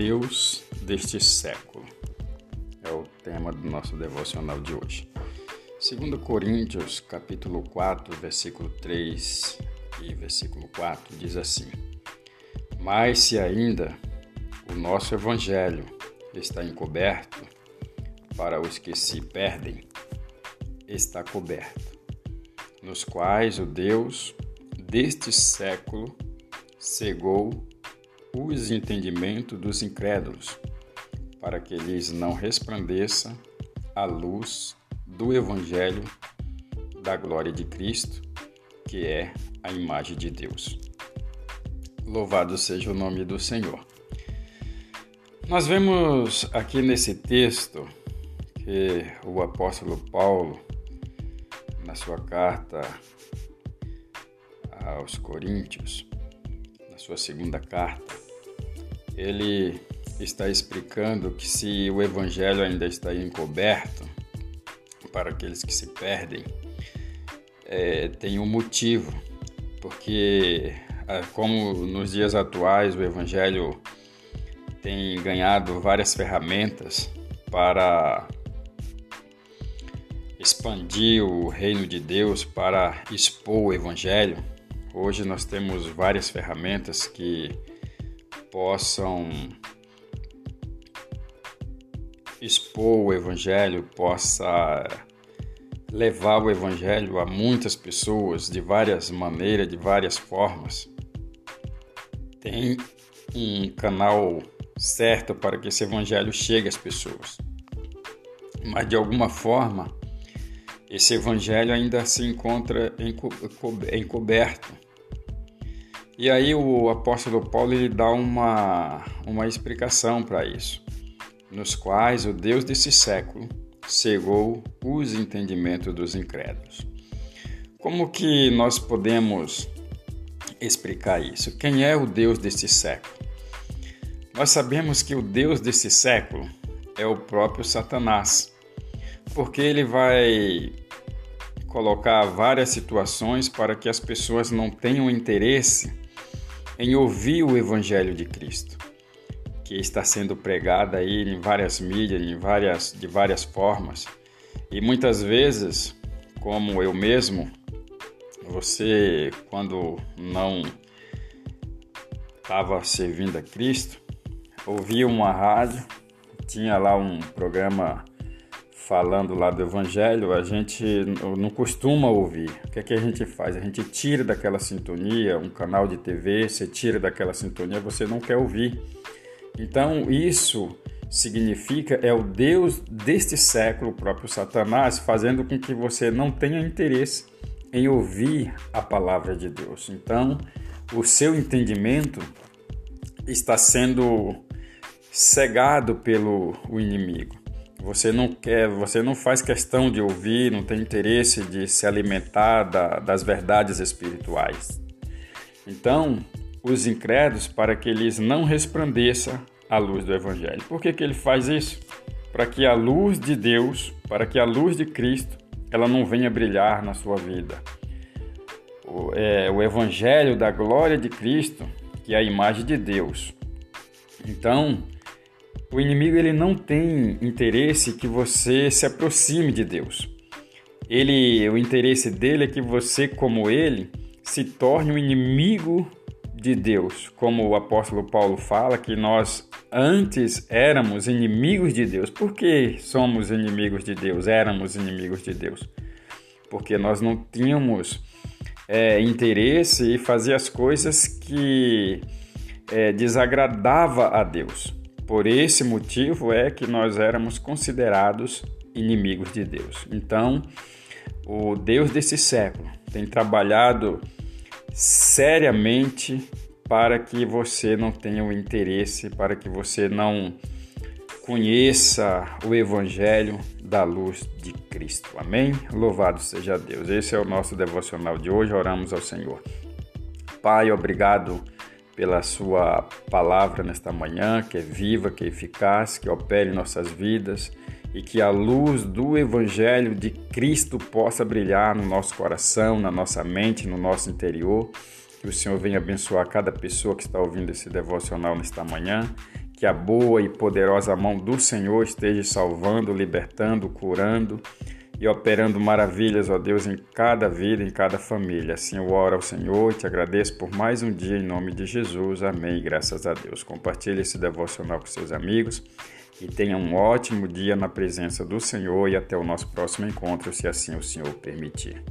Deus deste século. É o tema do nosso devocional de hoje. 2 Coríntios, capítulo 4, versículo 3 e versículo 4 diz assim: Mas se ainda o nosso evangelho está encoberto para os que se perdem, está coberto, nos quais o Deus deste século cegou os entendimentos dos incrédulos, para que lhes não resplandeça a luz do Evangelho da glória de Cristo, que é a imagem de Deus. Louvado seja o nome do Senhor. Nós vemos aqui nesse texto que o apóstolo Paulo, na sua carta aos Coríntios, na sua segunda carta, ele está explicando que se o evangelho ainda está encoberto para aqueles que se perdem, é, tem um motivo, porque é, como nos dias atuais o evangelho tem ganhado várias ferramentas para expandir o reino de Deus, para expor o evangelho. Hoje nós temos várias ferramentas que possam expor o Evangelho, possa levar o Evangelho a muitas pessoas de várias maneiras, de várias formas. Tem um canal certo para que esse Evangelho chegue às pessoas. Mas de alguma forma, esse Evangelho ainda se encontra encoberto e aí o apóstolo Paulo ele dá uma, uma explicação para isso, nos quais o Deus desse século cegou os entendimentos dos incrédulos. Como que nós podemos explicar isso? Quem é o Deus desse século? Nós sabemos que o Deus desse século é o próprio Satanás, porque ele vai colocar várias situações para que as pessoas não tenham interesse em ouvir o Evangelho de Cristo, que está sendo pregado aí em várias mídias, em várias, de várias formas. E muitas vezes, como eu mesmo, você, quando não estava servindo a Cristo, ouvia uma rádio, tinha lá um programa falando lá do Evangelho, a gente não costuma ouvir. O que é que a gente faz? A gente tira daquela sintonia, um canal de TV, você tira daquela sintonia, você não quer ouvir. Então, isso significa é o Deus deste século, o próprio Satanás, fazendo com que você não tenha interesse em ouvir a palavra de Deus. Então, o seu entendimento está sendo cegado pelo o inimigo. Você não quer, você não faz questão de ouvir, não tem interesse de se alimentar da, das verdades espirituais. Então, os incrédulos, para que eles não resplandeça a luz do Evangelho. Por que, que ele faz isso? Para que a luz de Deus, para que a luz de Cristo, ela não venha brilhar na sua vida. O, é, o Evangelho da glória de Cristo, que é a imagem de Deus. Então, o inimigo ele não tem interesse que você se aproxime de Deus. Ele, o interesse dele é que você, como ele, se torne um inimigo de Deus, como o apóstolo Paulo fala que nós antes éramos inimigos de Deus. Por que somos inimigos de Deus? Éramos inimigos de Deus. Porque nós não tínhamos é, interesse em fazer as coisas que é, desagradava a Deus. Por esse motivo é que nós éramos considerados inimigos de Deus. Então, o Deus desse século tem trabalhado seriamente para que você não tenha o interesse, para que você não conheça o Evangelho da luz de Cristo. Amém? Louvado seja Deus. Esse é o nosso devocional de hoje. Oramos ao Senhor. Pai, obrigado pela sua palavra nesta manhã, que é viva, que é eficaz, que opere em nossas vidas e que a luz do Evangelho de Cristo possa brilhar no nosso coração, na nossa mente, no nosso interior. Que o Senhor venha abençoar cada pessoa que está ouvindo esse devocional nesta manhã, que a boa e poderosa mão do Senhor esteja salvando, libertando, curando e operando maravilhas, ó Deus, em cada vida, em cada família. Assim eu oro ao Senhor te agradeço por mais um dia em nome de Jesus. Amém. Graças a Deus. Compartilhe esse devocional com seus amigos e tenha um ótimo dia na presença do Senhor e até o nosso próximo encontro, se assim o Senhor permitir.